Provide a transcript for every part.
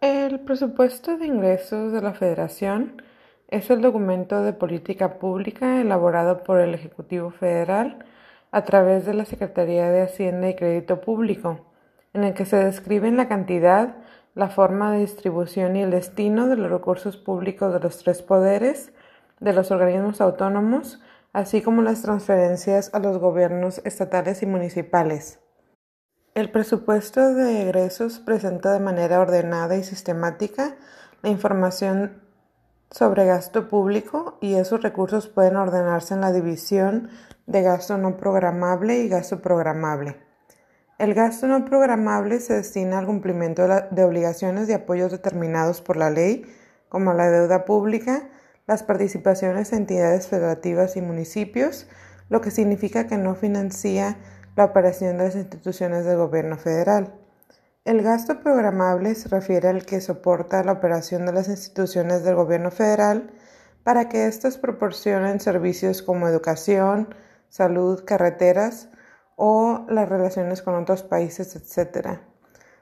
El presupuesto de ingresos de la Federación es el documento de política pública elaborado por el Ejecutivo Federal a través de la Secretaría de Hacienda y Crédito Público, en el que se describen la cantidad, la forma de distribución y el destino de los recursos públicos de los tres poderes, de los organismos autónomos, así como las transferencias a los gobiernos estatales y municipales. El presupuesto de egresos presenta de manera ordenada y sistemática la información sobre gasto público y esos recursos pueden ordenarse en la división de gasto no programable y gasto programable. El gasto no programable se destina al cumplimiento de, obligaciones y apoyos determinados por la ley, como la deuda pública, las participaciones en entidades federativas y municipios, lo que significa que no financia la operación de las instituciones del gobierno federal. El gasto programable se refiere al que soporta la operación de las instituciones del gobierno federal para que éstas proporcionen servicios como educación, salud, carreteras o las relaciones con otros países, etc.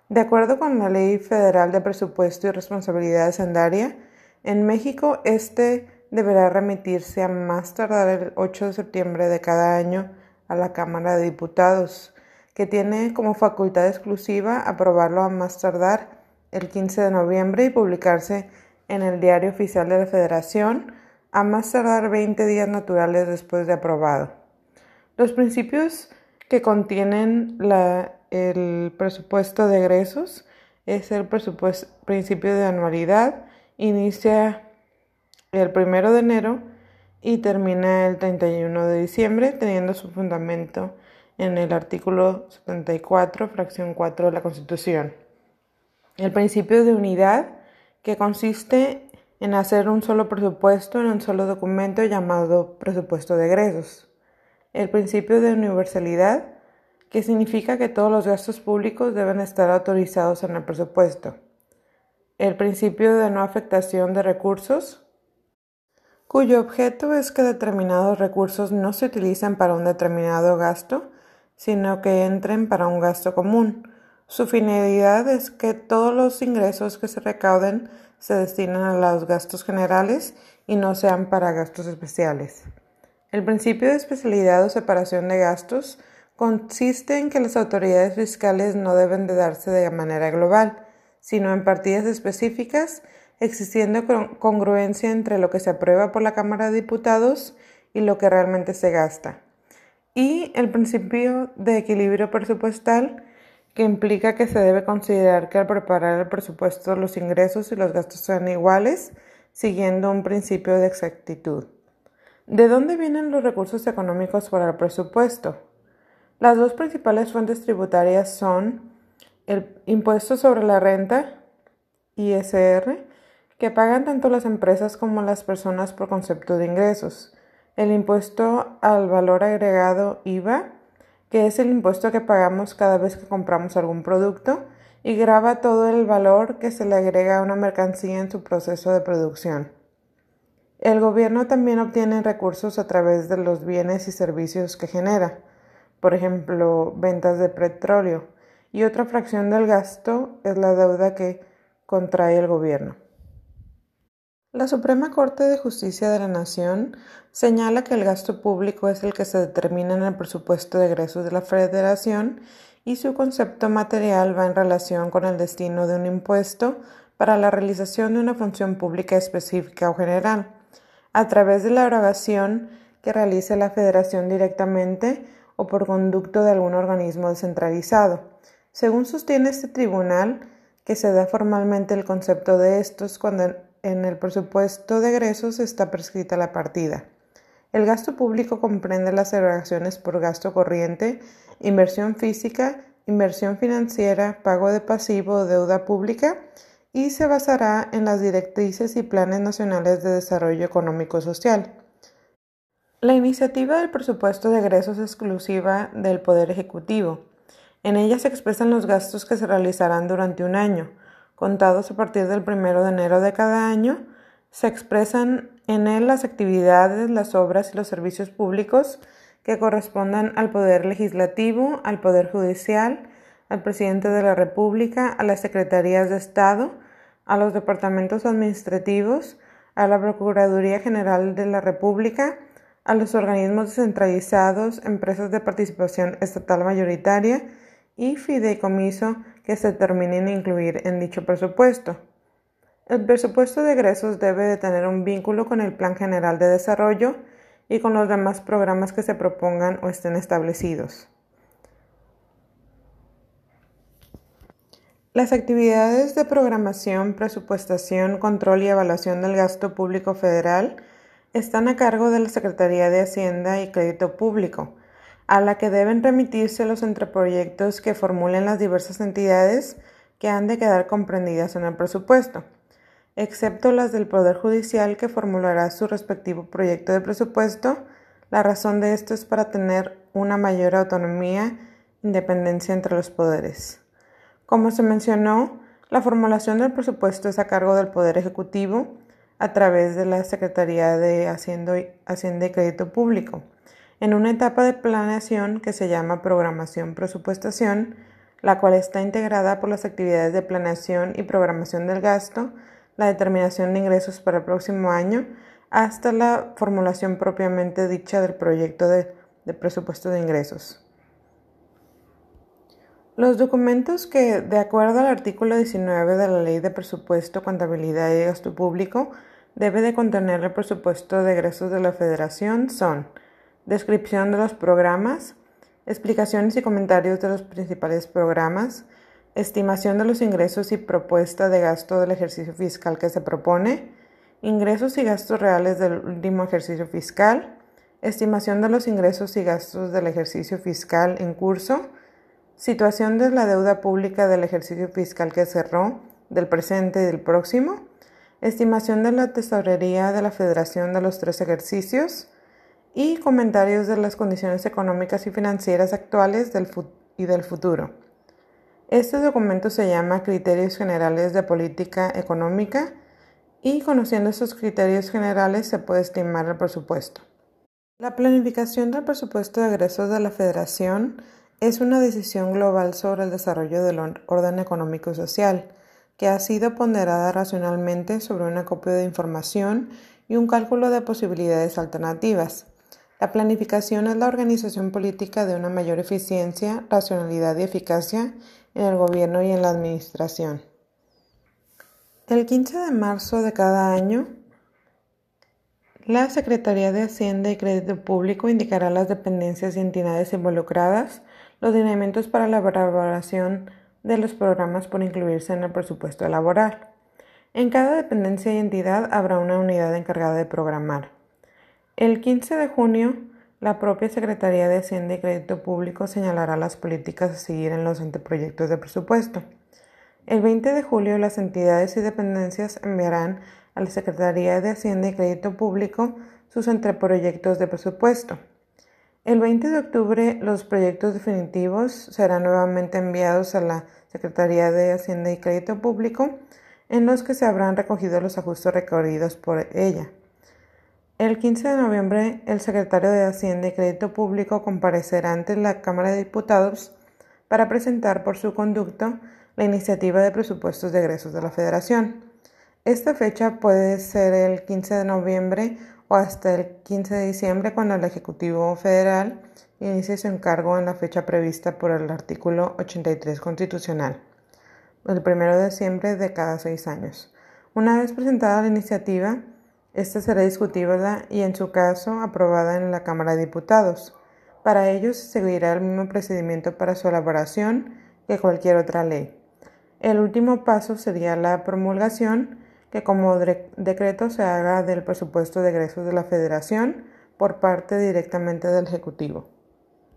De acuerdo con la Ley Federal de Presupuesto y Responsabilidad Hacendaria, en México este deberá remitirse a más tardar el 8 de septiembre de cada año a la Cámara de Diputados, que tiene como facultad exclusiva aprobarlo a más tardar el 15 de noviembre y publicarse en el Diario Oficial de la Federación a más tardar 20 días naturales después de aprobado. Los principios que contienen el presupuesto de egresos es el principio de anualidad, inicia el primero de enero y termina el 31 de diciembre, teniendo su fundamento en el artículo 74, fracción 4 de la Constitución. El principio de unidad, que consiste en hacer un solo presupuesto en un solo documento llamado presupuesto de egresos. El principio de universalidad, que significa que todos los gastos públicos deben estar autorizados en el presupuesto. El principio de no afectación de recursos, cuyo objeto es que determinados recursos no se utilicen para un determinado gasto, sino que entren para un gasto común. Su finalidad es que todos los ingresos que se recauden se destinen a los gastos generales y no sean para gastos especiales. El principio de especialidad o separación de gastos consiste en que las autoridades fiscales no deben de darse de manera global, sino en partidas específicas existiendo congruencia entre lo que se aprueba por la Cámara de Diputados y lo que realmente se gasta. Y el principio de equilibrio presupuestal, que implica que se debe considerar que al preparar el presupuesto los ingresos y los gastos sean iguales, siguiendo un principio de exactitud. ¿De dónde vienen los recursos económicos para el presupuesto? Las dos principales fuentes tributarias son el impuesto sobre la renta, ISR, que pagan tanto las empresas como las personas por concepto de ingresos. El impuesto al valor agregado IVA, que es el impuesto que pagamos cada vez que compramos algún producto y graba todo el valor que se le agrega a una mercancía en su proceso de producción. El gobierno también obtiene recursos a través de los bienes y servicios que genera, por ejemplo, ventas de petróleo, y otra fracción del gasto es la deuda que contrae el gobierno. La Suprema Corte de Justicia de la Nación señala que el gasto público es el que se determina en el presupuesto de egresos de la Federación y su concepto material va en relación con el destino de un impuesto para la realización de una función pública específica o general, a través de la erogación que realice la Federación directamente o por conducto de algún organismo descentralizado. Según sostiene este tribunal, que se da formalmente el concepto de estos cuando en el presupuesto de egresos está prescrita la partida. El gasto público comprende las erogaciones por gasto corriente, inversión física, inversión financiera, pago de pasivo o deuda pública y se basará en las directrices y planes nacionales de desarrollo económico social. La iniciativa del presupuesto de egresos es exclusiva del Poder Ejecutivo. En ella se expresan los gastos que se realizarán durante un año, contados a partir del primero de enero de cada año, se expresan en él las actividades, las obras y los servicios públicos que correspondan al Poder Legislativo, al Poder Judicial, al Presidente de la República, a las Secretarías de Estado, a los departamentos administrativos, a la Procuraduría General de la República, a los organismos descentralizados, empresas de participación estatal mayoritaria y fideicomiso que se terminen incluir en dicho presupuesto. El presupuesto de egresos debe de tener un vínculo con el Plan General de Desarrollo y con los demás programas que se propongan o estén establecidos. Las actividades de programación, presupuestación, control y evaluación del gasto público federal están a cargo de la Secretaría de Hacienda y Crédito Público, a la que deben remitirse los entreproyectos que formulen las diversas entidades que han de quedar comprendidas en el presupuesto, excepto las del Poder Judicial que formulará su respectivo proyecto de presupuesto. La razón de esto es para tener una mayor autonomía e independencia entre los poderes. Como se mencionó, la formulación del presupuesto es a cargo del Poder Ejecutivo a través de la Secretaría de Hacienda y Crédito Público, en una etapa de planeación que se llama programación presupuestación, la cual está integrada por las actividades de planeación y programación del gasto, la determinación de ingresos para el próximo año, hasta la formulación propiamente dicha del proyecto de, de presupuesto de ingresos. Los documentos que, de acuerdo al artículo 19 de la Ley de Presupuesto, Contabilidad y Gasto Público, debe de contener el presupuesto de egresos de la Federación son descripción de los programas, explicaciones y comentarios de los principales programas, estimación de los ingresos y propuesta de gasto del ejercicio fiscal que se propone, ingresos y gastos reales del último ejercicio fiscal, estimación de los ingresos y gastos del ejercicio fiscal en curso, Situación de la deuda pública del ejercicio fiscal que cerró, del presente y del próximo. Estimación de la tesorería de la Federación de los tres ejercicios. Y comentarios de las condiciones económicas y financieras actuales y del futuro. Este documento se llama Criterios Generales de Política Económica y conociendo esos criterios generales se puede estimar el presupuesto. La planificación del presupuesto de egresos de la Federación es una decisión global sobre el desarrollo del orden económico y social, que ha sido ponderada racionalmente sobre un acopio de información y un cálculo de posibilidades alternativas. La planificación es la organización política de una mayor eficiencia, racionalidad y eficacia en el gobierno y en la administración. El 15 de marzo de cada año, la Secretaría de Hacienda y Crédito Público indicará las dependencias y entidades involucradas los lineamientos para la elaboración de los programas por incluirse en el presupuesto laboral. En cada dependencia y entidad habrá una unidad encargada de programar. El 15 de junio, la propia Secretaría de Hacienda y Crédito Público señalará las políticas a seguir en los anteproyectos de presupuesto. El 20 de julio, las entidades y dependencias enviarán a la Secretaría de Hacienda y Crédito Público sus anteproyectos de presupuesto. El 20 de octubre los proyectos definitivos serán nuevamente enviados a la Secretaría de Hacienda y Crédito Público, en los que se habrán recogido los ajustes recorridos por ella. El 15 de noviembre, el secretario de Hacienda y Crédito Público comparecerá ante la Cámara de Diputados para presentar por su conducto la iniciativa de presupuestos de egresos de la Federación. Esta fecha puede ser el 15 de noviembre o hasta el 15 de diciembre cuando el Ejecutivo Federal inicie su encargo en la fecha prevista por el artículo 83 constitucional, el 1 de diciembre de cada seis años. Una vez presentada la iniciativa, esta será discutida y, en su caso, aprobada en la Cámara de Diputados. Para ello se seguirá el mismo procedimiento para su elaboración que cualquier otra ley. El último paso sería la promulgación que como decreto se haga del presupuesto de egresos de la Federación por parte directamente del Ejecutivo.